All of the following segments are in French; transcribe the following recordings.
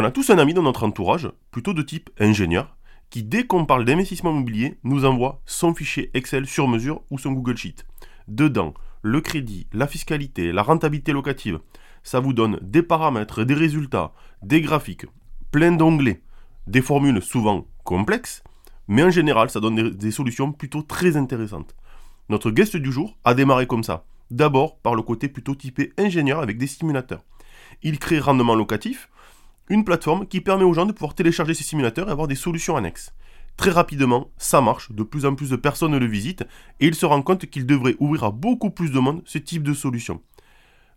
On a tous un ami dans notre entourage, plutôt de type ingénieur, qui dès qu'on parle d'investissement immobilier, nous envoie son fichier Excel sur mesure ou son Google Sheet. Dedans, le crédit, la fiscalité, la rentabilité locative, ça vous donne des paramètres, des résultats, des graphiques, plein d'onglets, des formules souvent complexes, mais en général, ça donne des, solutions plutôt très intéressantes. Notre guest du jour a démarré comme ça. D'abord par le côté plutôt typé ingénieur avec des simulateurs. Il crée rendement locatif, une plateforme qui permet aux gens de pouvoir télécharger ces simulateurs et avoir des solutions annexes. Très rapidement, ça marche, de plus en plus de personnes le visitent et il se rend compte qu'il devrait ouvrir à beaucoup plus de monde ce type de solution.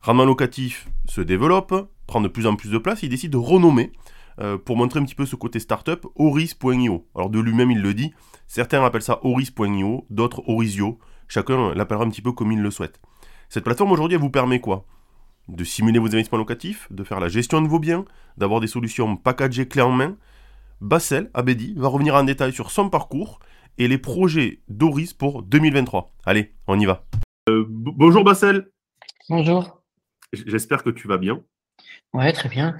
Rendement locatif se développe, prend de plus en plus de place, il décide de renommer euh, pour montrer un petit peu ce côté startup Horis.io. Alors de lui-même il le dit, certains appellent ça Horis.io, d'autres Horisio, chacun l'appellera un petit peu comme il le souhaite. Cette plateforme aujourd'hui elle vous permet quoi? De simuler vos investissements locatifs, de faire la gestion de vos biens, d'avoir des solutions packagées clés en main. Bassel Abedi va revenir en détail sur son parcours et les projets d'Oris pour 2023. Allez, on y va. Euh, bonjour Bassel. Bonjour. J'espère que tu vas bien. Ouais, très bien.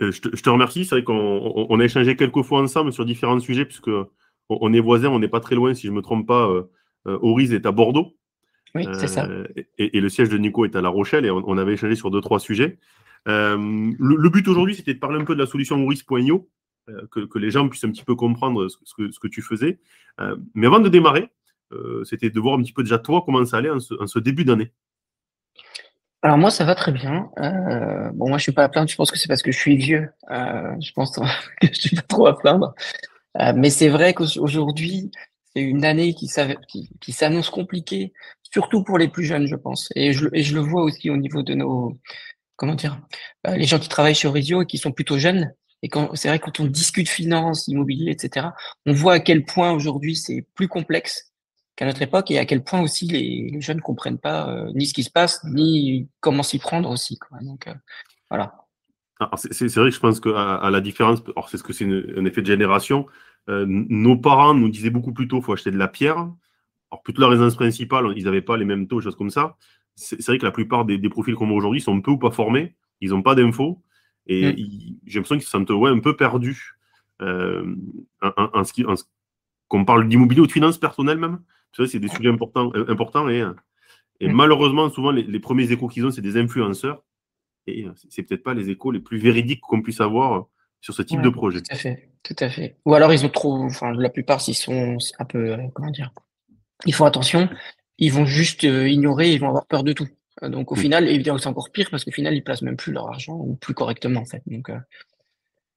Euh, je, te, je, te, remercie. C'est vrai qu'on on a échangé quelques fois ensemble sur différents sujets, puisque on, on est voisins, on n'est pas très loin, si je ne me trompe pas. Euh, Oris est à Bordeaux. Oui, c'est ça. Euh, et, et, le siège de Nico est à La Rochelle et on, on avait échangé sur deux, trois sujets. Euh, le, le, but aujourd'hui, c'était de parler un peu de la solution Oris.io, euh, que, que, les gens puissent un petit peu comprendre ce, que, ce que, tu faisais. Mais avant de démarrer, c'était de voir un petit peu déjà toi comment ça allait en ce, en ce début d'année. Alors moi, ça va très bien. Euh, bon, moi, je suis pas à plaindre. Je pense que c'est parce que je suis vieux. Euh, je pense que je suis pas trop à plaindre. Euh, mais c'est vrai qu'aujourd'hui, c'est une année qui, qui, qui s'annonce compliquée, surtout pour les plus jeunes, je pense. Et je, le vois aussi au niveau de nos, comment dire, euh, les gens qui travaillent sur Risio et qui sont plutôt jeunes. Et c'est vrai quand on discute finance, immobilier, etc., on voit à quel point aujourd'hui c'est plus complexe qu'à notre époque et à quel point aussi les, les jeunes comprennent pas euh, ni ce qui se passe ni comment s'y prendre aussi. Donc euh, voilà. C'est vrai que je pense qu'à la différence, alors c'est ce que c'est un effet de génération. Nos parents nous disaient beaucoup plus tôt, faut acheter de la pierre. Alors, toute la résidence principale, ils n'avaient pas les mêmes taux, choses comme ça. C'est vrai que la plupart des, des profils qu'on voit aujourd'hui sont peu ou pas formés. Ils n'ont pas d'infos. Et mmh. j'ai l'impression qu'ils se sentent ouais, un peu perdus euh, en, en, en, ce qui, qu'on parle d'immobilier ou de finances personnelles même. C'est des sujets importants, euh, importants et, et mmh. malheureusement, souvent, les, les premiers échos qu'ils ont, c'est des influenceurs. Et c'est peut-être pas les échos les plus véridiques qu'on puisse avoir sur ce type ouais, de projet. Tout à fait, tout à fait. Ou alors ils ont trop, enfin la plupart s'ils sont un peu, euh, comment dire, ils font attention, ils vont juste euh, ignorer, ils vont avoir peur de tout. Donc au mmh. final, évidemment c'est encore pire parce qu'au final ils placent même plus leur argent ou plus correctement en fait. Donc euh,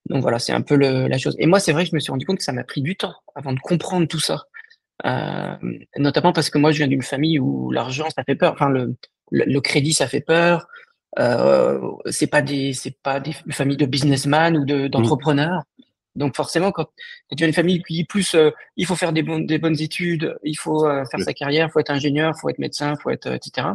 donc voilà, c'est un peu le, la chose. Et moi c'est vrai que je me suis rendu compte que ça m'a pris du temps avant de comprendre tout ça. Euh, notamment parce que moi je viens d'une famille où l'argent ça fait peur, enfin le, le, le crédit ça fait peur, euh, c'est pas des c'est pas des familles de businessmen ou de d'entrepreneurs. Donc forcément, quand, quand, tu as une famille qui plus euh, il faut faire des, bon, des bonnes études, il faut euh, faire oui. sa carrière, il faut être ingénieur, il faut être médecin, il faut être etc.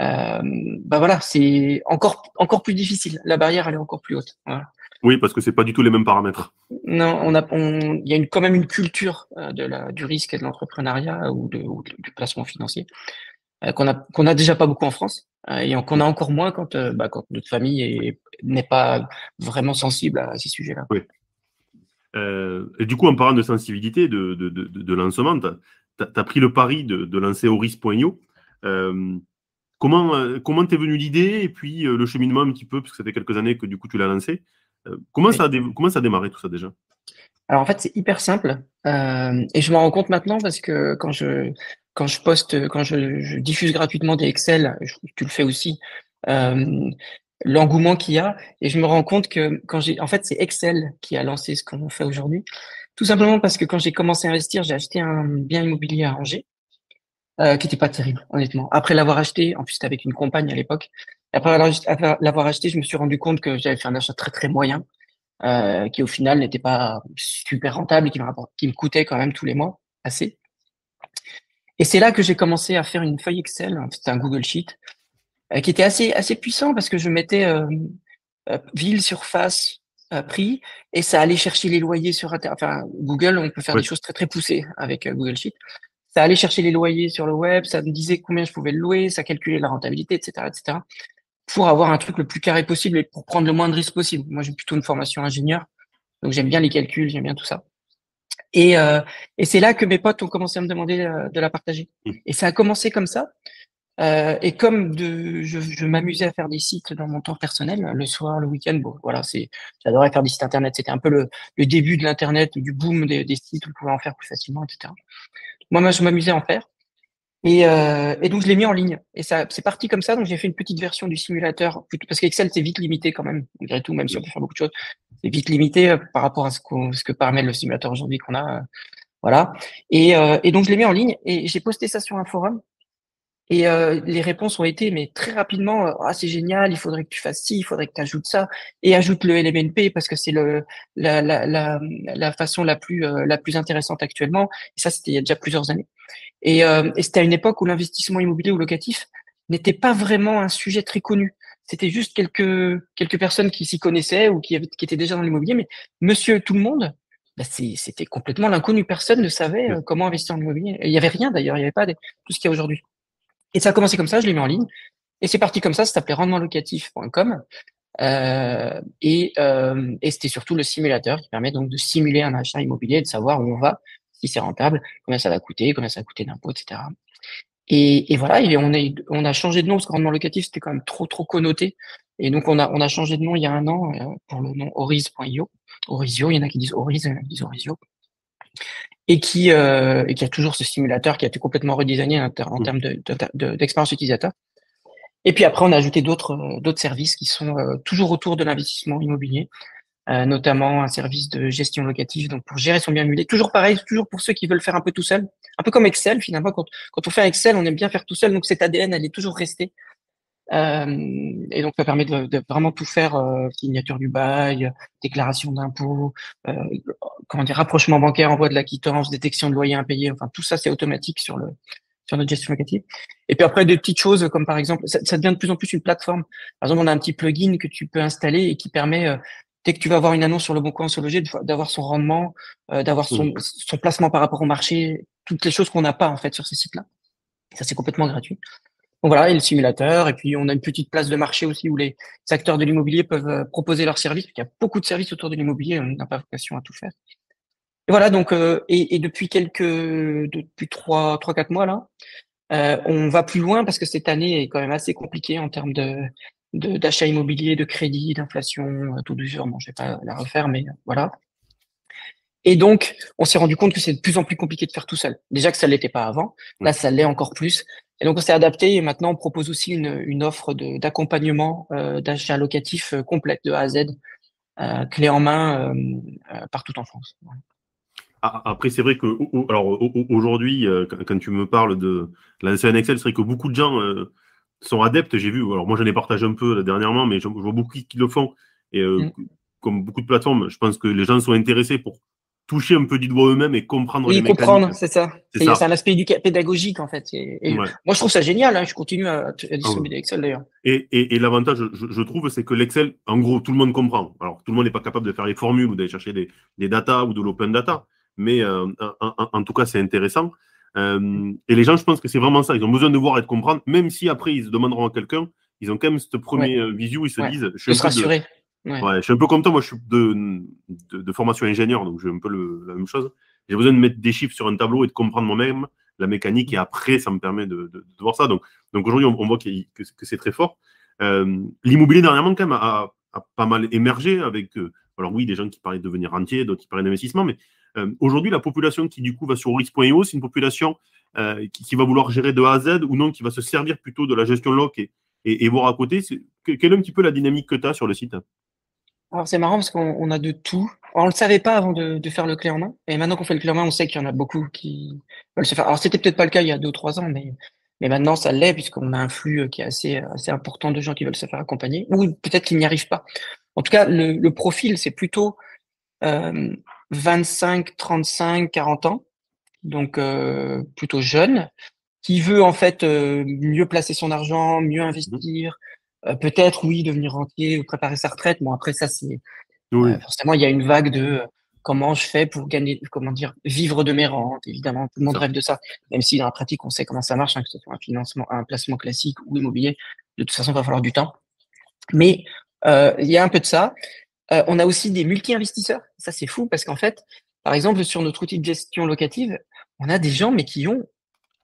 Euh, bah voilà, c'est encore encore plus difficile. La barrière elle est encore plus haute. Voilà. Oui, parce que c'est pas du tout les mêmes paramètres. Non, on a, on, il y a une, quand même une culture euh, de la, du risque et de l'entrepreneuriat ou, de, ou du placement financier euh, qu'on a qu'on a déjà pas beaucoup en France euh, et qu'on a encore moins quand bah, quand notre famille n'est pas vraiment sensible à ces sujets-là. Oui. Euh, et du coup, en parlant de sensibilité, de, de, de, de lancement, tu as, as, pris le pari de, de lancer Horis.io. Euh, comment comment t'es venu l'idée et puis le cheminement un petit peu, parce que ça fait quelques années que du coup tu l'as lancé. comment, ça a comment ça a démarré tout ça déjà? Alors en fait, c'est hyper simple. Euh, et je m'en rends compte maintenant parce que quand je, quand je poste, quand je, je diffuse gratuitement des Excel, je, tu le fais aussi, euh, l'engouement qu'il y a. Et je me rends compte que quand j'ai, en fait, c'est Excel qui a lancé ce qu'on fait aujourd'hui. Tout simplement parce que quand j'ai commencé à investir, j'ai acheté un bien immobilier à Angers, euh, qui n'était pas terrible, honnêtement. Après l'avoir acheté, en plus c'était avec une compagne à l'époque, après l'avoir acheté, je me suis rendu compte que j'avais fait un achat très très moyen. qui au final n'était pas super rentable et qui me, qui coûtait quand même tous les mois assez. Et c'est là que j'ai commencé à faire une feuille Excel, c'était un Google Sheet, qui était assez, assez puissant parce que je mettais ville, surface, prix, et ça allait chercher les loyers sur Internet. Enfin, Google, on peut faire des choses très très poussées avec Google Sheet ça allait chercher les loyers sur le web, ça me disait combien je pouvais le louer, ça calculait la rentabilité, etc., etc., pour avoir un truc le plus carré possible et pour prendre le moins de risques possible. Moi, j'ai plutôt une formation ingénieur, donc j'aime bien les calculs, j'aime bien tout ça. Et, euh, et c'est là que mes potes ont commencé à me demander euh, de la partager. Mmh. Et ça a commencé comme ça. Euh, et comme de, je, je m'amusais à faire des sites dans mon temps personnel, le soir, le week-end, bon, voilà, c'est, j'adorais faire des sites internet. C'était un peu le, le début de l'internet, du boom des, des sites où on pouvait en faire plus facilement, etc. Moi, je m'amusais à en faire. Et, euh, et, donc je l'ai mis en ligne. Et ça, c'est parti comme ça. Donc j'ai fait une petite version du simulateur, parce qu'Excel c'est vite limité quand même, malgré tout, même si on peut faire beaucoup de choses, c'est vite limité euh, par rapport à ce, ce que permet le simulateur aujourd'hui qu'on a. Euh, voilà. Et, euh, et, donc je l'ai mis en ligne et j'ai posté ça sur un forum. Et euh, les réponses ont été, mais très rapidement, ah c'est génial, il faudrait que tu fasses ci, il faudrait que tu ajoutes ça, et ajoute le LMNP parce que c'est le la, la, la, la, façon la plus la plus intéressante actuellement. Et ça, c'était il y a déjà plusieurs années. Et, euh, et c'était à une époque où l'investissement immobilier ou locatif n'était pas vraiment un sujet très connu. C'était juste quelques quelques personnes qui s'y connaissaient ou qui, avaient, qui étaient déjà dans l'immobilier, mais Monsieur tout le monde, bah c'était complètement l'inconnu. Personne ne savait euh, comment investir en immobilier. Il y avait rien d'ailleurs, il n'y avait pas de, tout ce qu'il y a aujourd'hui. Et ça a commencé comme ça, je l'ai mis en ligne. Et c'est parti comme ça, ça s'appelait rendementlocatif.com. Euh, et, euh, et c'était surtout le simulateur qui permet donc de simuler un achat immobilier, de savoir où on va si c'est rentable, combien ça va coûter, combien ça va coûter d'impôts, etc. Et, et, voilà, et on, est, on a changé de nom parce que rendement locatif, c'était quand même trop, trop connoté. Et donc, on a, on a changé de nom il y a un an euh, pour le nom Oriz.io. Orizio, il y en a qui disent Oriz, il y en a qui disent Orizio. Et qui, euh, et qui a toujours ce simulateur qui a été complètement redesigné en, en termes d'expérience de, de, utilisateur. Et puis après, on a ajouté d'autres euh, d'autres services qui sont euh, toujours autour de l'investissement immobilier. Euh, notamment un service de gestion locative, donc pour gérer son bien immobilier. Toujours pareil, toujours pour ceux qui veulent faire un peu tout seul, un peu comme Excel finalement. Quand, quand on fait Excel, on aime bien faire tout seul, donc cet ADN, elle est toujours restée. Euh, et donc ça permet de, de vraiment tout faire, euh, signature du bail, déclaration d'impôt, euh, comment dire, rapprochement bancaire, envoi de la quittance, détection de loyer impayé, enfin tout ça c'est automatique sur le sur notre gestion locative. Et puis après des petites choses comme par exemple, ça, ça, devient de plus en plus une plateforme. Par exemple, on a un petit plugin que tu peux installer et qui permet euh, dès que tu vas avoir une annonce sur le bon coin sur loger, d'avoir son rendement, euh, d'avoir son, son, placement par rapport au marché, toutes les choses qu'on n'a pas en fait sur ces sites-là. Ça c'est complètement gratuit. Donc voilà, et le simulateur, et puis on a une petite place de marché aussi où les acteurs de l'immobilier peuvent euh, proposer leurs services. Il y a beaucoup de services autour de l'immobilier, on n'a pas vocation à tout faire. Et voilà, donc euh, et, et, depuis quelques, depuis trois, trois quatre mois là, euh, on va plus loin parce que cette année est quand même assez compliquée en termes de d'achat immobilier, de crédit, d'inflation, tout d'usure. Bon, je vais pas la refaire, mais voilà. Et donc, on s'est rendu compte que c'est de plus en plus compliqué de faire tout seul. Déjà que ça l'était pas avant, là, ça l'est encore plus. Et donc, on s'est adapté et maintenant, on propose aussi une, une offre d'accompagnement euh, d'achat locatif euh, complète de A à Z, euh, clé en main euh, partout en France. Ah, après, c'est vrai que alors aujourd'hui, quand tu me parles de la en Excel, c'est vrai que beaucoup de gens sont adeptes, j'ai vu. Alors moi, j'en ai partagé un peu dernièrement, mais je, vois beaucoup qui le font. Et euh, mm. comme beaucoup de plateformes, je pense que les gens sont intéressés pour toucher un peu du doigt eux-mêmes et comprendre oui, les comprendre, c'est ça. C'est un aspect pédagogique en fait. Et, Moi, je trouve ça génial. Hein. Je continue à, à distribuer ah Excel d'ailleurs. Et, et, et l'avantage, je, je, trouve, c'est que l'Excel, en gros, tout le monde comprend. Alors, tout le monde n'est pas capable de faire les formules ou d'aller chercher des, des data ou de l'open data, mais euh, en, en, tout cas, c'est intéressant. Euh, et les gens, je pense que c'est vraiment ça. Ils ont besoin de voir et de comprendre, même si après ils se demanderont à quelqu'un, ils ont quand même ce premier ouais. visu, ils se disent, je suis, de, ouais. je suis un peu comme toi, moi je suis de, de, de formation ingénieur, donc j'ai un peu le, la même chose. J'ai besoin de mettre des chiffres sur un tableau et de comprendre moi-même la mécanique, et après ça me permet de, voir ça. Donc, donc aujourd'hui, on, on, voit que, que, que c'est très fort. Euh, L'immobilier dernièrement, quand même, a, a, pas mal émergé avec, euh, alors oui, des gens qui parlaient de devenir rentier, d'autres qui parlaient d'investissement, mais euh, Aujourd'hui, la population qui du coup va sur Oris.io, c'est une population qui, qui, va vouloir gérer de A à Z ou non, qui va se servir plutôt de la gestion loc et, et, et voir à côté. Quelle est un petit peu la dynamique que tu as sur le site? Alors c'est marrant parce qu'on a de tout. On ne le savait pas avant de, de, faire le clé en main. Et maintenant qu'on fait le clé en main, on sait qu'il y en a beaucoup qui veulent se faire. Alors c'était peut-être pas le cas il y a deux ou trois ans, mais, mais maintenant ça l'est puisqu'on a un flux qui est assez, assez important de gens qui veulent se faire accompagner ou peut-être qu'ils n'y arrivent pas. En tout cas, le, le profil, c'est plutôt euh, 25, 35, 40 ans, donc euh, plutôt jeune, qui veut en fait euh, mieux placer son argent, mieux investir, euh, peut-être oui devenir rentier ou préparer sa retraite. Bon après ça c'est Oui. euh, forcément il y a une vague de euh, comment je fais pour gagner, comment dire, vivre de mes rentes. Évidemment tout le monde rêve de ça, même si dans la pratique on sait comment ça marche, hein, que ce soit un financement, un placement classique ou immobilier. De toute façon il va falloir du temps. Mais euh, il y a un peu de ça. Euh, on a aussi des multi-investisseurs. Ça, c'est fou parce qu'en fait, par exemple, sur notre outil de gestion locative, on a des gens, mais qui ont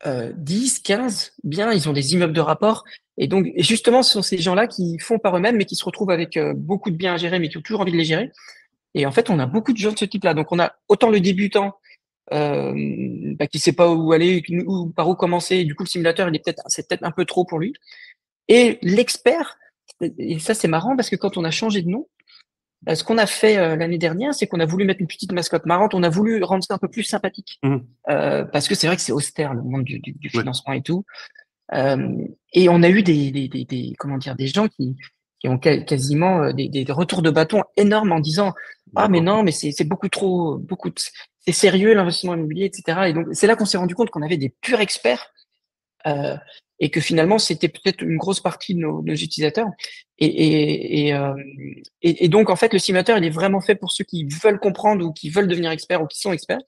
euh, 10, 15 biens, ils ont des immeubles de rapport. Et donc, et justement, ce sont ces gens-là qui font par eux-mêmes, mais qui se retrouvent avec euh, beaucoup de biens à gérer, mais qui ont toujours envie de les gérer. Et en fait, on a beaucoup de gens de ce type-là. Donc, on a autant le débutant euh, bah, qui sait pas où aller, ou par où commencer. Du coup, le simulateur, il est peut-être, c'est peut-être un peu trop pour lui. Et l'expert, et ça, c'est marrant parce que quand on a changé de nom, ce qu'on a fait euh, l'année dernière, c'est qu'on a voulu mettre une petite mascotte marrante. On a voulu rendre ça un peu plus sympathique. Mhm. Euh, parce que c'est vrai que c'est austère, le monde du, du, du Ouais. financement et tout. Euh, et on a eu des, des, des, des- comment dire, des gens qui, qui ont quasiment euh, des, des retours de bâton énormes en disant Ah, mais non, mais c'est beaucoup trop, beaucoup, c'est sérieux l'investissement immobilier, etc. Et donc, c'est là qu'on s'est rendu compte qu'on avait des purs experts euh, et que finalement, c'était peut-être une grosse partie de nos, nos utilisateurs. Et, et, et, euh, et, donc, en fait, le simulateur, il est vraiment fait pour ceux qui veulent comprendre ou qui veulent devenir experts ou qui sont experts.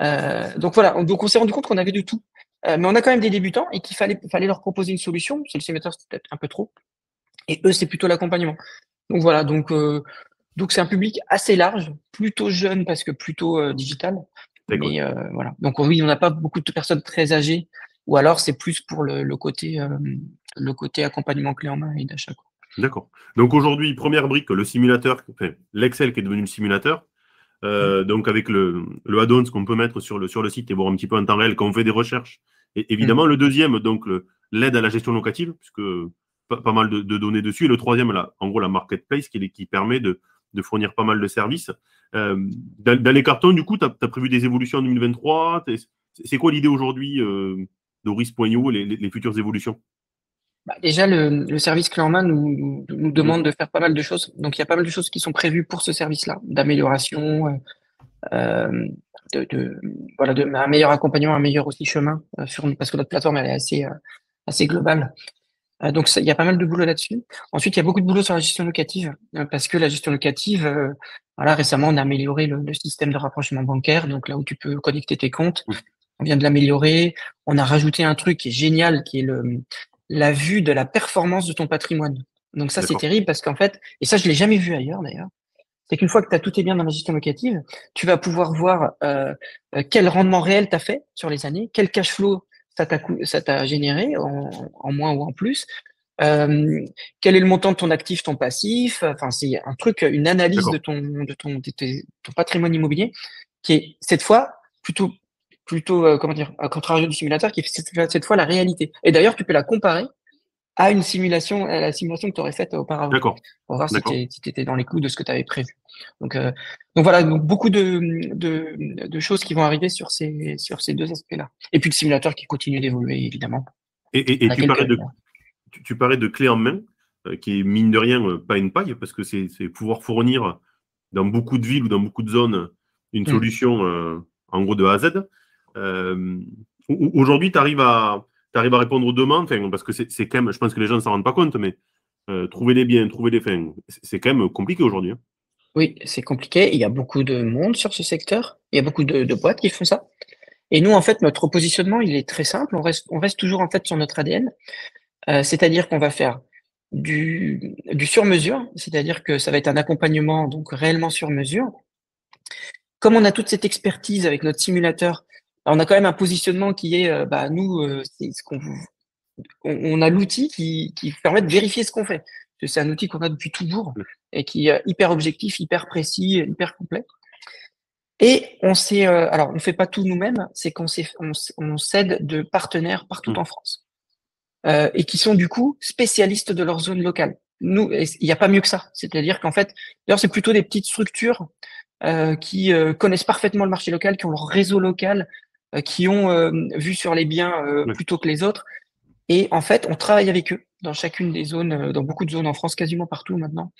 Euh, donc voilà, donc on s'est rendu compte qu'on avait de tout. Mais on a quand même des débutants et qu'il fallait, fallait leur proposer une solution. C'est le simulateur, c'était peut-être un peu trop. Et eux, c'est plutôt l'accompagnement. Donc voilà, donc donc c'est un public assez large, plutôt jeune parce que plutôt digital. Mais voilà. Donc oui, on n'a pas beaucoup de personnes très âgées, ou alors c'est plus pour le, le côté euh, le côté accompagnement clé en main et d'achat. D'accord. Donc aujourd'hui, première brique, le simulateur, enfin, l'Excel qui est devenu le simulateur. Euh, donc avec le, le add-on, ce qu'on peut mettre sur le, sur le site et voir un petit peu en temps réel quand on fait des recherches. Et évidemment, le deuxième, donc l'aide à la gestion locative, puisque pas, pas mal de, de données dessus. Et le troisième, là, en gros, la marketplace qui, permet de, de fournir pas mal de services. Euh, dans, dans les cartons, du coup, tu as, prévu des évolutions en 2023. T'es- C'est quoi l'idée aujourd'hui euh, d'Oris.io, les, les, les futures évolutions Bah, déjà, le, le service clé en main nous, nous demande de faire pas mal de choses. Donc, il y a pas mal de choses qui sont prévues pour ce service-là, d'amélioration, euh, euh, de, de, voilà, de, un meilleur accompagnement, un meilleur aussi chemin, euh, sur, parce que notre plateforme, elle est assez, euh, assez globale. Euh, donc, il y a pas mal de boulot là-dessus. Ensuite, il y a beaucoup de boulot sur la gestion locative, euh, parce que la gestion locative, euh, voilà, récemment, on a amélioré le, le système de rapprochement bancaire, donc là où tu peux connecter tes comptes. On vient de l'améliorer. On a rajouté un truc qui est génial, qui est le, la vue de la performance de ton patrimoine. Donc ça, c'est terrible parce qu'en fait, et ça, je l'ai jamais vu ailleurs d'ailleurs, c'est qu'une fois que tu as tout tes biens dans la gestion locative, tu vas pouvoir voir euh, euh, quel rendement réel tu as fait sur les années, quel cash flow ça t'a cou- ça t'a généré en, en moins ou en plus, euh, quel est le montant de ton actif, ton passif. Enfin, c'est un truc, une analyse de ton de ton, de ton patrimoine immobilier qui est cette fois plutôt plutôt euh, comment dire, à contrario du simulateur, qui est cette, fois la réalité. Et d'ailleurs, tu peux la comparer à une simulation, à la simulation que tu aurais faite auparavant D'accord. pour voir si tu étais dans les clous de ce que tu avais prévu. Donc, euh, donc voilà, donc beaucoup de, de, de choses qui vont arriver sur ces, sur ces deux aspects-là. Et puis le simulateur qui continue d'évoluer, évidemment. Et, et- tu, parlais de, tu, tu parlais de clé en main, euh, qui est mine de rien pas une paille, parce que c'est pouvoir fournir dans beaucoup de villes ou dans beaucoup de zones une Mm. solution en gros de A à Z. Euh, au- Aujourd'hui, tu arrives à, répondre aux demandes, parce que c'est quand même, je pense que les gens ne s'en rendent pas compte, mais euh, trouver les biens, trouver les fins, c'est quand même compliqué aujourd'hui. hein. Oui, c'est compliqué. Il y a beaucoup de monde sur ce secteur. Il y a beaucoup de, boîtes qui font ça. Et nous, en fait, notre positionnement, il est très simple. On reste, on reste toujours en fait sur notre ADN. Euh, c'est-à-dire qu'on va faire du, du sur-mesure, c'est-à-dire que ça va être un accompagnement donc réellement sur mesure. Comme on a toute cette expertise avec notre simulateur, on a quand même un positionnement qui est, euh, bah, nous, euh, c'est ce qu'on, on, a l'outil qui, qui permet de vérifier ce qu'on fait. C'est un outil qu'on a depuis toujours et qui est hyper objectif, hyper précis, hyper complet. Et on s'est, euh, alors on fait pas tout nous-mêmes, c'est qu'on on, s'aide de partenaires partout Mm. en France euh, et qui sont du coup spécialistes de leur zone locale. Nous, il n'y a pas mieux que ça. C'est-à-dire qu'en fait, d'ailleurs, c'est plutôt des petites structures euh, qui euh, connaissent parfaitement le marché local, qui ont leur réseau local, qui ont euh, vu sur les biens euh, plutôt que les autres. Et en fait, on travaille avec eux dans chacune des zones, euh, dans beaucoup de zones en France, quasiment partout maintenant.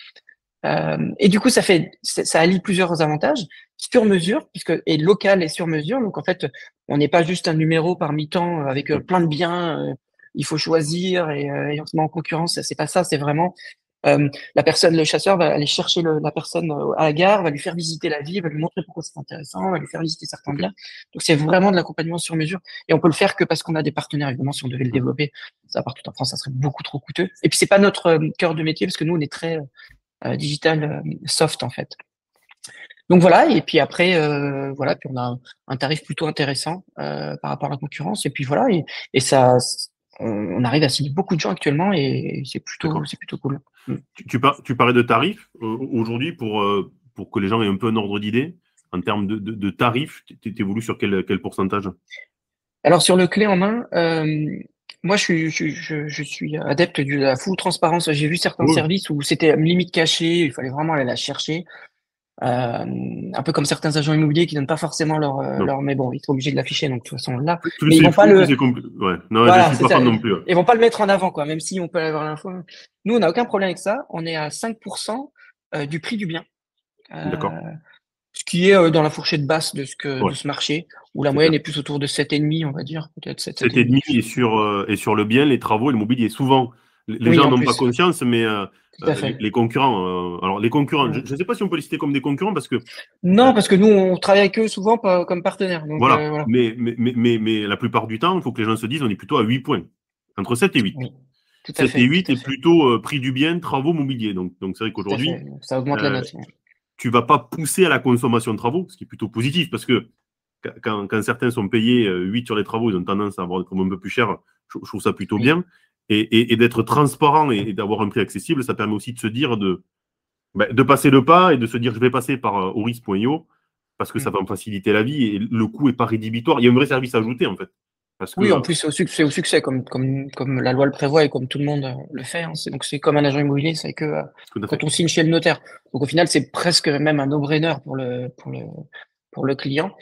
Euh, et du coup, ça fait, ça allie plusieurs avantages sur mesure, puisque et local et sur mesure. Donc en fait, on n'est pas juste un numéro parmi tant avec euh, plein de biens. Euh, il faut choisir et, et on se met en concurrence. C'est pas ça. C'est vraiment euh, la personne, le chasseur va aller chercher le, la personne à la gare, va lui faire visiter la ville, va lui montrer pourquoi c'est intéressant, va lui faire visiter certains biens. Donc c'est vraiment de l'accompagnement sur mesure. Et on peut le faire que parce qu'on a des partenaires. Évidemment, si on devait le développer, ça partout en France, ça serait beaucoup trop coûteux. Et puis c'est pas notre cœur de métier parce que nous on est très euh, digital euh, soft en fait. Donc voilà, et puis après, euh, voilà, puis on a un, tarif plutôt intéressant par rapport à la concurrence, et puis voilà, et, ça, on, arrive à signer beaucoup de gens actuellement, et c'est plutôt, c'est plutôt cool. Mm. Tu, tu, parlais de tarifs aujourd'hui pour pour que les gens aient un peu un ordre d'idée en termes de, de, tarifs, tu évolues sur quel, quel pourcentage? Alors sur le clé en main, moi, je suis, je, je, suis adepte de la full transparence. J'ai vu certains services où c'était limite caché, il fallait vraiment aller la chercher. Euh, un peu comme certains agents immobiliers qui donnent pas forcément leur, euh, leur mais bon, ils sont obligés de l'afficher, donc de toute façon là. mais ils vont pas le. Ouais. Non, voilà, je suis pas non plus. Ils vont pas le mettre en avant, quoi, même si on peut avoir l'info. Nous, on n'a aucun problème avec ça. On est à 5% euh, du prix du bien. D'accord ce qui est dans la fourchette basse de ce, que, de ce marché, où la moyenne est plus autour de 7,5, on va dire. Peut-être 7,5 et sur, et sur le bien, les travaux et le mobilier. Souvent, les gens n'ont pas conscience, mais euh, les, concurrents. alors, les concurrents, je ne sais pas si on peut les citer comme des concurrents parce que. Non, parce que nous, on travaille avec eux souvent pas, comme partenaires. voilà. Mais, mais, mais, mais, la plupart du temps, il faut que les gens se disent on est plutôt à 8 points. Entre 7 et 8. 7 et 8 est plutôt prix du bien, travaux, mobilier. Donc, donc c'est vrai qu'aujourd'hui. Ça augmente la note tu vas pas pousser à la consommation de travaux, ce qui est plutôt positif parce que quand, certains sont payés 8 euh, sur les travaux, ils ont tendance à avoir des travaux un peu plus chers. Je, trouve ça plutôt bien. Et, d'être transparent et, d'avoir un prix accessible, ça permet aussi de se dire de, ben, de passer le pas et de se dire je vais passer par euh, Oris.io parce que ça mm. va me faciliter la vie et le coût est pas rédhibitoire. Il y a un vrai service ajouté en fait oui, en plus, c'est au, succès, comme, comme, comme la loi le prévoit et comme tout le monde euh, le fait. Hein. donc, c'est comme un agent immobilier, c'est que euh, quand on signe chez le notaire. Donc, au final, c'est presque même un no-brainer pour le, pour le, pour le client.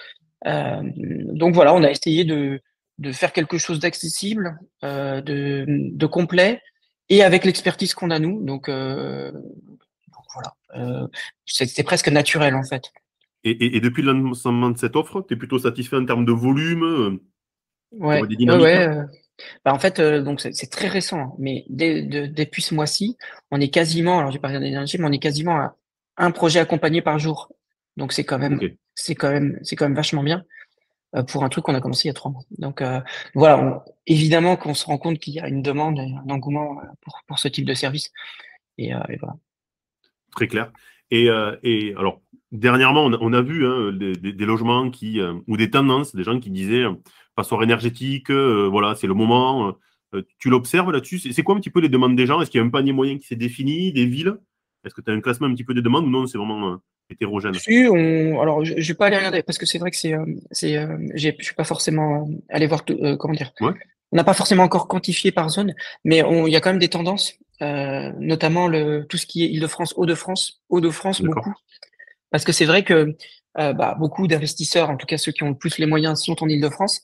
Euh, donc, voilà, on a essayé de, de faire quelque chose d'accessible, de, de complet et avec l'expertise qu'on a nous. Donc, voilà, c'est presque naturel en fait. Et, et, depuis le lancement de cette offre, tu es plutôt satisfait en termes de volume Ouais, ouais, euh, bah, en fait, euh, donc c'est très récent, hein, mais dès, depuis ce mois-ci, on est quasiment, alors j'ai pas regardé d'énergie, mais on est quasiment à un projet accompagné par jour. Donc c'est quand même, c'est quand même, c'est quand même vachement bien euh, pour un truc qu'on a commencé il y a trois mois. Donc voilà, évidemment qu'on se rend compte qu'il y a une demande, et un engouement pour, pour ce type de service. Et, voilà. Très clair. Et, et alors, dernièrement, on a, vu hein, des, logements qui, ou des tendances, des gens qui disaient passoire énergétique, euh, voilà, c'est le moment. Euh, euh, tu l'observes là-dessus? C'est quoi un petit peu les demandes des gens? Est-ce qu'il y a un panier moyen qui s'est défini, des villes? Est-ce que tu as un classement un petit peu des demandes non? C'est vraiment hétérogène Si, on... alors je ne vais pas aller regarder parce que c'est vrai que c'est, c'est, je ne suis pas forcément allé voir tout, comment dire. On n'a pas forcément encore quantifié par zone, mais il y a quand même des tendances, notamment le, tout ce qui est Île-de-France, Hauts-de-France, Hauts-de-France beaucoup, parce que c'est vrai que euh, bah, beaucoup d'investisseurs, en tout cas ceux qui ont le plus les moyens, sont en Ile-de-France.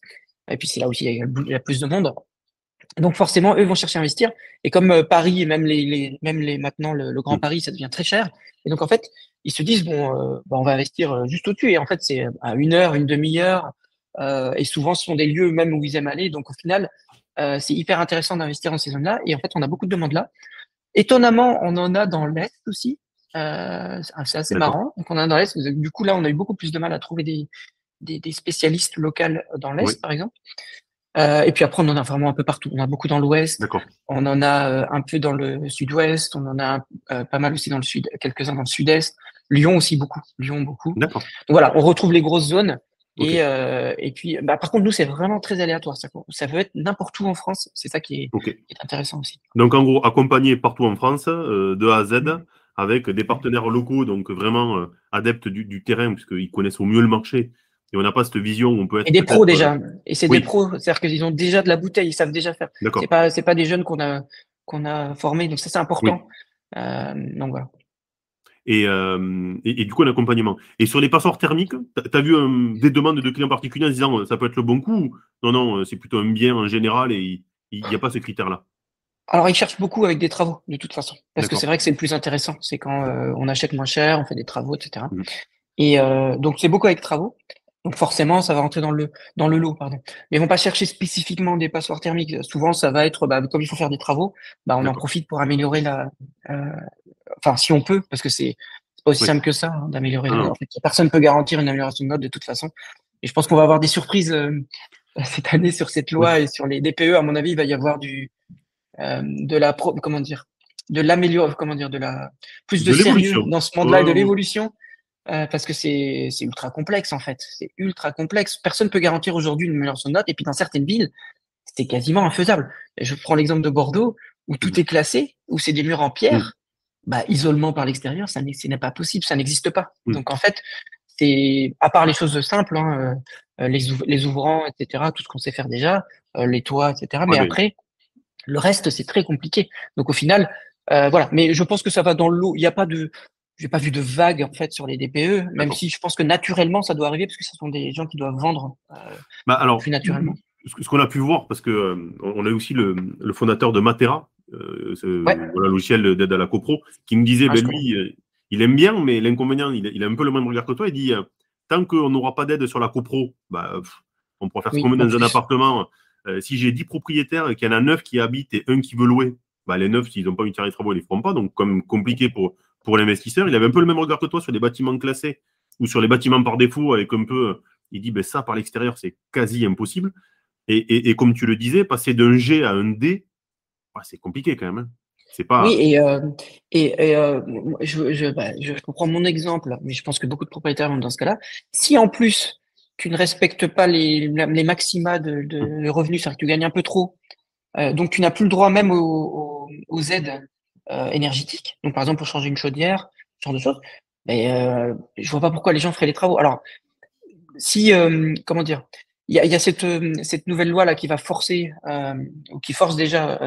Et puis c'est là aussi il y, a, plus de monde. Donc forcément, eux vont chercher à investir. Et comme euh, Paris et même les, les même les maintenant le, Grand mm. Paris, ça devient très cher. Et donc en fait, ils se disent bon, euh, bah, on va investir juste au-dessus. Et en fait, c'est à une heure, une demi-heure. et souvent, ce sont des lieux même où ils aiment aller. Donc au final, c'est hyper intéressant d'investir dans ces zones-là. Et en fait, on a beaucoup de demandes là. Étonnamment, on en a dans l'Est aussi. Euh, c'est assez marrant. Donc, on a dans l'Est, du coup, là, on a eu beaucoup plus de mal à trouver des, des, des spécialistes locaux dans l'Est, par exemple. Euh, et puis après, on en a vraiment un peu partout. On a beaucoup dans l'Ouest. On en a euh, un peu dans le Sud-Ouest. On en a euh, pas mal aussi dans le Sud, quelques-uns dans le Sud-Est. Lyon aussi beaucoup. Lyon beaucoup. Donc voilà, on retrouve les grosses zones. Et, euh, et puis, bah, par contre, nous, c'est vraiment très aléatoire. Ça, ça peut être n'importe où en France. C'est ça qui est, qui est, intéressant aussi. Donc, en gros, accompagné partout en France, de A à Z. Avec des partenaires locaux, donc vraiment adeptes du, terrain, puisqu'ils connaissent au mieux le marché. Et on n'a pas cette vision où on peut être. Et des pros déjà. Euh, et c'est des pros, c'est-à-dire qu'ils ont déjà de la bouteille, ils savent déjà faire. C'est pas, c'est pas des jeunes qu'on a, qu'on a formés, donc ça c'est important. Euh, donc voilà. Et, et, du coup, un accompagnement. Et sur les passoires thermiques, tu as, vu des demandes de clients particuliers en disant ça peut être le bon coup Non, non, c'est plutôt un bien en général et il n'y a pas ce critère-là. Alors, ils cherchent beaucoup avec des travaux, de toute façon. Parce que c'est vrai que c'est le plus intéressant. C'est quand euh, on achète moins cher, on fait des travaux, etc. Et euh, donc, c'est beaucoup avec travaux. Donc, forcément, ça va rentrer dans le, dans le lot, pardon. Mais ils vont pas chercher spécifiquement des passoires thermiques. Souvent, ça va être, bah, comme il faut faire des travaux, bah, on en profite pour améliorer la, euh, enfin, si on peut, parce que c'est pas aussi simple que ça, hein, d'améliorer la note. Personne peut garantir une amélioration de note de toute façon. Et je pense qu'on va avoir des surprises euh, cette année sur cette loi et sur les DPE. À mon avis, il va y avoir du, euh, de la pro, comment dire de l'amélioration comment dire de la plus de, sérieux dans ce monde-là et de l'évolution euh, parce que c'est ultra complexe en fait c'est ultra complexe personne peut garantir aujourd'hui une de note et puis dans certaines villes c'est quasiment infaisable je prends l'exemple de Bordeaux où tout mm. est classé où c'est des murs en pierre mm. bah isolement par l'extérieur ça n'est pas possible ça n'existe pas mm. donc en fait c'est à part les choses simples hein, euh, les, les ouvrants etc tout ce qu'on sait faire déjà les toits etc mais après le reste, c'est très compliqué. Donc au final, euh, voilà. Mais je pense que ça va dans l'eau. Il n'y a pas de, j'ai pas vu de vague en fait sur les DPE, même si je pense que naturellement ça doit arriver parce que ce sont des gens qui doivent vendre. Euh, bah alors, plus naturellement. Ce qu'on a pu voir, parce que euh, on a aussi le, fondateur de Matera, ce logiciel d'aide à la copro, qui me disait, ah, ben, lui, il aime bien, mais l'inconvénient, il, a un peu le même regard que toi. Il dit, tant qu'on n'aura pas d'aide sur la copro, bah, on pourra faire ce qu'on veut dans un appartement euh, si j'ai 10 propriétaires et qu'il y en a 9 qui habitent et un qui veut louer, bah, les 9, s'ils n'ont pas une de travaux, ils ne les feront pas. Donc, comme compliqué pour, pour l'investisseur. Il avait un peu le même regard que toi sur les bâtiments classés ou sur les bâtiments par défaut, avec un peu. Il dit, ben, ça, par l'extérieur, c'est quasi impossible. Et, comme tu le disais, passer d'un G à un D, bah, c'est compliqué quand même. Hein. C'est pas... Oui, et, euh, et, euh, je, je, bah, je, prends mon exemple, mais je pense que beaucoup de propriétaires vont dans ce cas-là. Si en plus tu ne respectes pas les, les maxima de, de, revenus, c'est-à-dire que tu gagnes un peu trop. Euh, donc, tu n'as plus le droit même aux, aides euh, énergétiques. Donc, par exemple, pour changer une chaudière, ce genre de choses. Mais euh, je vois pas pourquoi les gens feraient les travaux. Alors, si, euh, comment dire, il y a, y a, cette, cette nouvelle loi là qui va forcer, euh, ou qui force déjà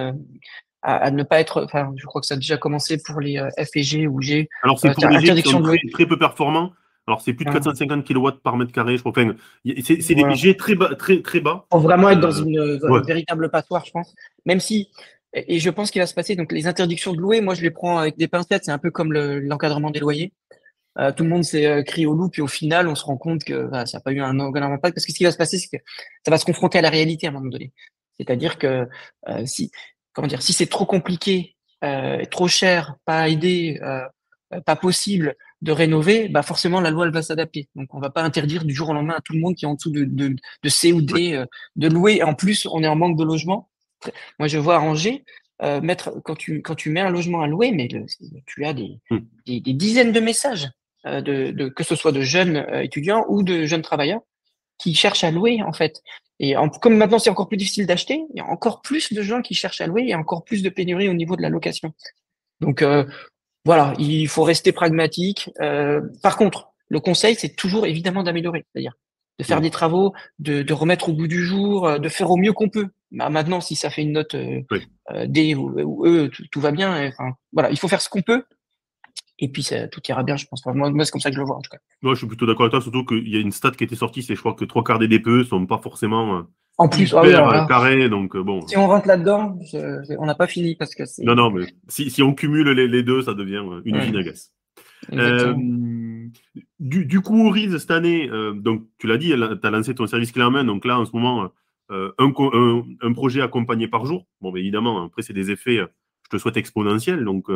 à, à, ne pas être, enfin, je crois que ça a déjà commencé pour les F et G ou G. Alors, c'est pour les G qui sont très, très peu performants. Alors, c'est plus de 450 kW par mètre carré, je crois. c'est des budgets très bas. Très, très bas. Pour vraiment être dans euh, une, véritable passoire, je pense. Même si, et je pense qu'il va se passer, donc les interdictions de louer, moi, je les prends avec des pincettes. C'est un peu comme l'encadrement des loyers. Euh, tout le monde s'est euh, crié au loup, puis au final, on se rend compte que ça n'a pas eu un, un impact. Parce que ce qui va se passer, c'est que ça va se confronter à la réalité à un moment donné. C'est-à-dire que si, comment dire, si c'est trop compliqué, trop cher, pas aidé, pas possible, de rénover, bah forcément la loi elle va s'adapter. Donc on va pas interdire du jour au lendemain à tout le monde qui est en dessous de, de, de C ou D euh, de louer. En plus, on est en manque de logement. Moi, je vois à Angers, euh, mettre quand tu quand tu mets un logement à louer, mais tu as des, hmm. des, des, dizaines de messages euh, de, de, que ce soit de jeunes étudiants ou de jeunes travailleurs qui cherchent à louer en fait. Et en, comme maintenant c'est encore plus difficile d'acheter, il y a encore plus de gens qui cherchent à louer et encore plus de pénurie au niveau de la location. Donc voilà, il faut rester pragmatique. Euh, par contre, le conseil, c'est toujours évidemment d'améliorer, c'est-à-dire de faire des travaux, de, de, remettre au bout du jour, euh, de faire au mieux qu'on peut. Bah, maintenant, si ça fait une note euh, euh D ou, E, tout, va bien. Enfin, voilà, il faut faire ce qu'on peut. Et puis ça, tout ira bien, je pense. moi, moi c'est comme ça que je le vois en tout cas. Moi, je suis plutôt d'accord avec toi, surtout qu'il y a une stat qui a été sortie, c'est je crois que trois quarts des DPE sont pas forcément en plus, ah euh, carré, donc euh, bon. Si on rentre là-dedans, on n'a pas fini parce que c'est. Non, non, mais si, si on cumule les, les, deux, ça devient euh, une à gaz. Euh, du, du, coup, Riz, cette année, donc tu l'as dit, tu as lancé ton service clé en main, donc là, en ce moment, un, un, un, projet accompagné par jour. Bon, mais évidemment, après, c'est des effets, je te souhaite exponentiels, donc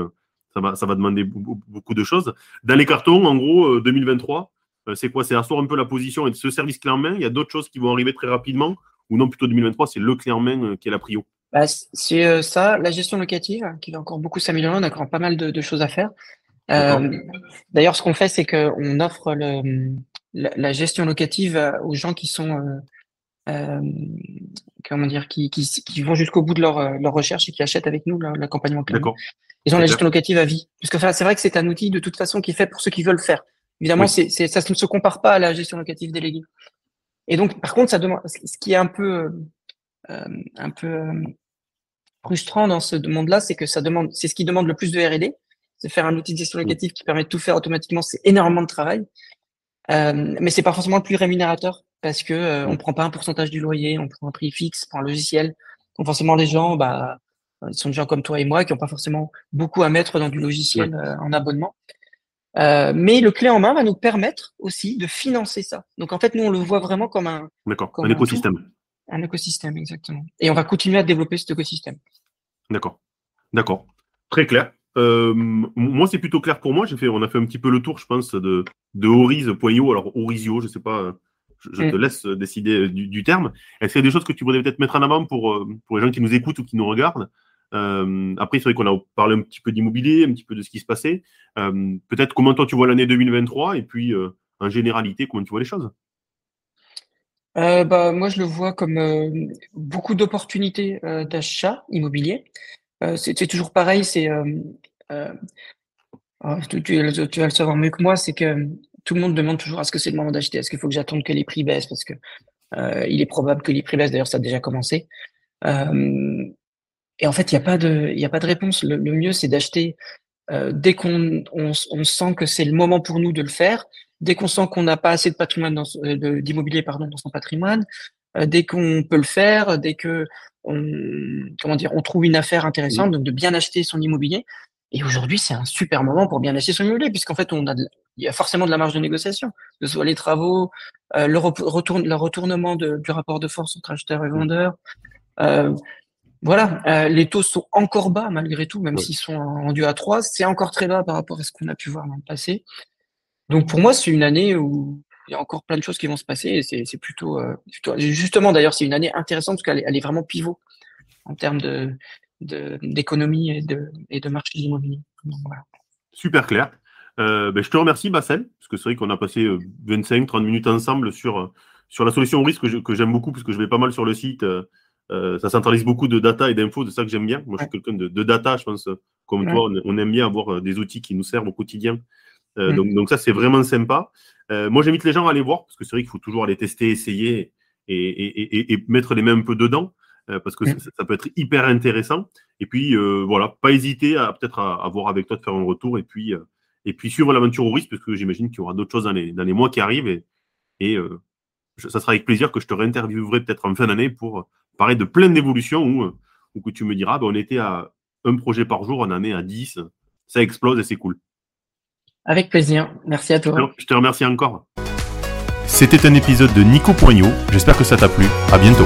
ça, va, ça va demander beaucoup de choses. Dans les cartons, en gros, 2023, c'est quoi? C'est asseoir un peu la position et de ce service clé en main. Il y a d'autres choses qui vont arriver très rapidement ou non, plutôt 2023, c'est le clé en main euh, qui est la prio bah, C'est euh, ça, la gestion locative, qui va encore beaucoup s'améliorer. On a encore pas mal de, choses à faire. Euh, d'ailleurs, ce qu'on fait, c'est qu'on offre le, la, gestion locative aux gens qui sont, comment dire, qui, qui, vont jusqu'au bout de leur, leur, recherche et qui achètent avec nous l'accompagnement. Ils ont la gestion locative à vie. Parce que c'est vrai que c'est un outil de toute façon qui est fait pour ceux qui veulent faire. Évidemment, c'est, ça ne se compare pas à la gestion locative déléguée. Et donc, par contre, ça demande, ce qui est un peu, euh, un peu euh, frustrant dans ce monde-là, c'est que ça demande, c'est ce qui demande le plus de R&D, c'est faire un outil de gestion locative qui permet de tout faire automatiquement. C'est énormément de travail, euh, mais c'est pas forcément le plus rémunérateur parce que on prend pas un pourcentage du loyer, on prend un prix fixe pour un logiciel. Donc forcément, les gens, bah, Ils sont des gens comme toi et moi qui n'ont pas forcément beaucoup à mettre dans du logiciel en abonnement. mais le clé en main va nous permettre aussi de financer ça. Donc en fait, nous, on le voit vraiment comme un, D'accord, un écosystème. Un, écosystème, exactement. Et on va continuer à développer cet écosystème. D'accord. D'accord. Très clair. moi, c'est plutôt clair pour moi. J'ai fait, on a fait un petit peu le tour, je pense, de, de Horiz.io. Alors, Horizio, je ne sais pas je, te mm. laisse euh, décider euh, du, terme. Est-ce qu'il y a des choses que tu voudrais peut-être mettre en avant pour, euh, pour les gens qui nous écoutent ou qui nous regardent? Après, c'est vrai qu'on a parlé un petit peu d'immobilier, un petit peu de ce qui se passait. peut-être comment toi tu vois l'année 2023 et puis en généralité, comment tu vois les choses? Bah, moi, je le vois comme beaucoup d'opportunités d'achat immobilier. c'est toujours pareil, c'est oh, tu, tu, vas le savoir mieux que moi, c'est que tout le monde demande toujours est-ce que c'est le moment d'acheter? Est-ce qu'il faut que j'attende que les prix baissent? Parce que euh, il est probable que les prix baissent. D'ailleurs, ça a déjà commencé. Euh, et en fait, il n'y a pas de, il a pas de réponse. Le, mieux, c'est d'acheter euh, dès qu'on on, sent que c'est le moment pour nous de le faire. Dès qu'on sent qu'on n'a pas assez de patrimoine d'immobilier pardon dans son patrimoine, dès qu'on peut le faire, dès que on, comment dire, on trouve une affaire intéressante, donc de bien acheter son immobilier. Et aujourd'hui, c'est un super moment pour bien acheter son immobilier, puisqu'en fait, on a il y a forcément de la marge de négociation, que ce soit les travaux, euh, le, retourne, le retournement de, du rapport de force entre acheteur et vendeur. Euh, voilà, euh, les taux sont encore bas malgré tout, même s'ils sont rendus à 3, c'est encore très bas par rapport à ce qu'on a pu voir dans le passé. Donc pour moi, c'est une année où il y a encore plein de choses qui vont se passer et c'est plutôt, plutôt, justement d'ailleurs, c'est une année intéressante parce qu'elle est, elle est vraiment pivot en termes de d'économie et de, et de marché immobilier. Voilà. Super clair. Euh, ben, je te remercie, Bassel, parce que c'est vrai qu'on a passé 25-30 euh, minutes ensemble sur, euh, sur la solution au risque que j'aime beaucoup, parce que je vais pas mal sur le site. ça centralise beaucoup de data et d'infos, c'est ça que j'aime bien. Moi, je suis quelqu'un de, data, je pense, comme toi, on, aime bien avoir des outils qui nous servent au quotidien. donc, donc, ça, c'est vraiment sympa. moi, j'invite les gens à aller voir, parce que c'est vrai qu'il faut toujours aller tester, essayer et, et, et, mettre les mains un peu dedans, parce que ça, peut être hyper intéressant. Et puis, voilà, pas hésiter à peut-être à, à, voir avec toi, de faire un retour, et puis et puis suivre l'aventure au risque, parce que j'imagine qu'il y aura d'autres choses dans les, dans les, mois qui arrivent. Et, et euh, ça sera avec plaisir que je te réinterviewerai peut-être en fin d'année pour parler de plein d'évolutions où, où, que tu me diras, ben, on était à un projet par jour, on en est à 10, ça explose et c'est cool. Avec plaisir. Merci à toi. Je te remercie encore. C'était un épisode de Nico Poignot. J'espère que ça t'a plu. À bientôt.